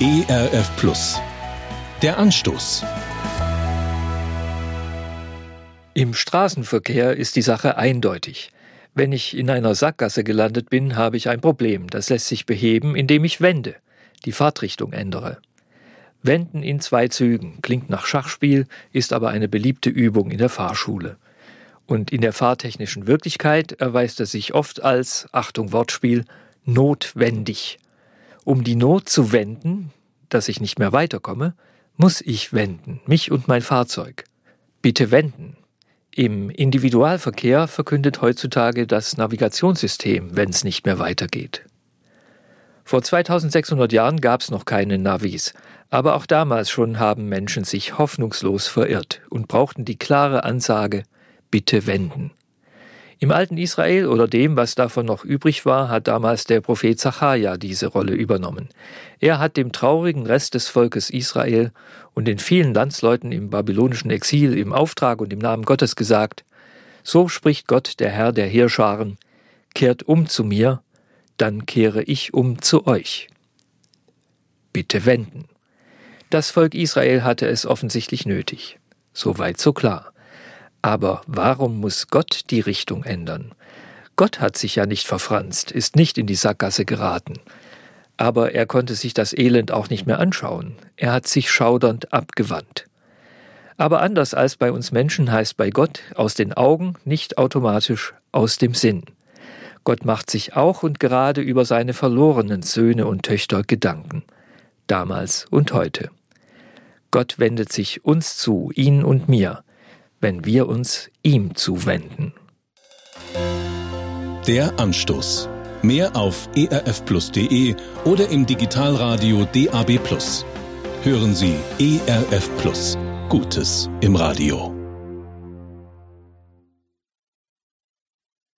ERF Plus. Der Anstoß. Im Straßenverkehr ist die Sache eindeutig. Wenn ich in einer Sackgasse gelandet bin, habe ich ein Problem. Das lässt sich beheben, indem ich wende, die Fahrtrichtung ändere. Wenden in zwei Zügen klingt nach Schachspiel, ist aber eine beliebte Übung in der Fahrschule. Und in der fahrtechnischen Wirklichkeit erweist er sich oft als, Achtung Wortspiel, notwendig. Um die Not zu wenden, dass ich nicht mehr weiterkomme, muss ich wenden, mich und mein Fahrzeug. Bitte wenden. Im Individualverkehr verkündet heutzutage das Navigationssystem, wenn es nicht mehr weitergeht. Vor 2600 Jahren gab es noch keine Navis, aber auch damals schon haben Menschen sich hoffnungslos verirrt und brauchten die klare Ansage Bitte wenden. Im alten Israel oder dem, was davon noch übrig war, hat damals der Prophet Zacharia diese Rolle übernommen. Er hat dem traurigen Rest des Volkes Israel und den vielen Landsleuten im babylonischen Exil im Auftrag und im Namen Gottes gesagt, so spricht Gott, der Herr der Heerscharen, kehrt um zu mir, dann kehre ich um zu euch. Bitte wenden. Das Volk Israel hatte es offensichtlich nötig. Soweit so klar. Aber warum muss Gott die Richtung ändern? Gott hat sich ja nicht verfranst, ist nicht in die Sackgasse geraten. Aber er konnte sich das Elend auch nicht mehr anschauen. Er hat sich schaudernd abgewandt. Aber anders als bei uns Menschen heißt bei Gott aus den Augen nicht automatisch aus dem Sinn. Gott macht sich auch und gerade über seine verlorenen Söhne und Töchter Gedanken, damals und heute. Gott wendet sich uns zu, ihn und mir, wenn wir uns ihm zuwenden. Der Anstoß. Mehr auf erfplus.de oder im Digitalradio DAB+. Hören Sie ERF Plus. Gutes im Radio.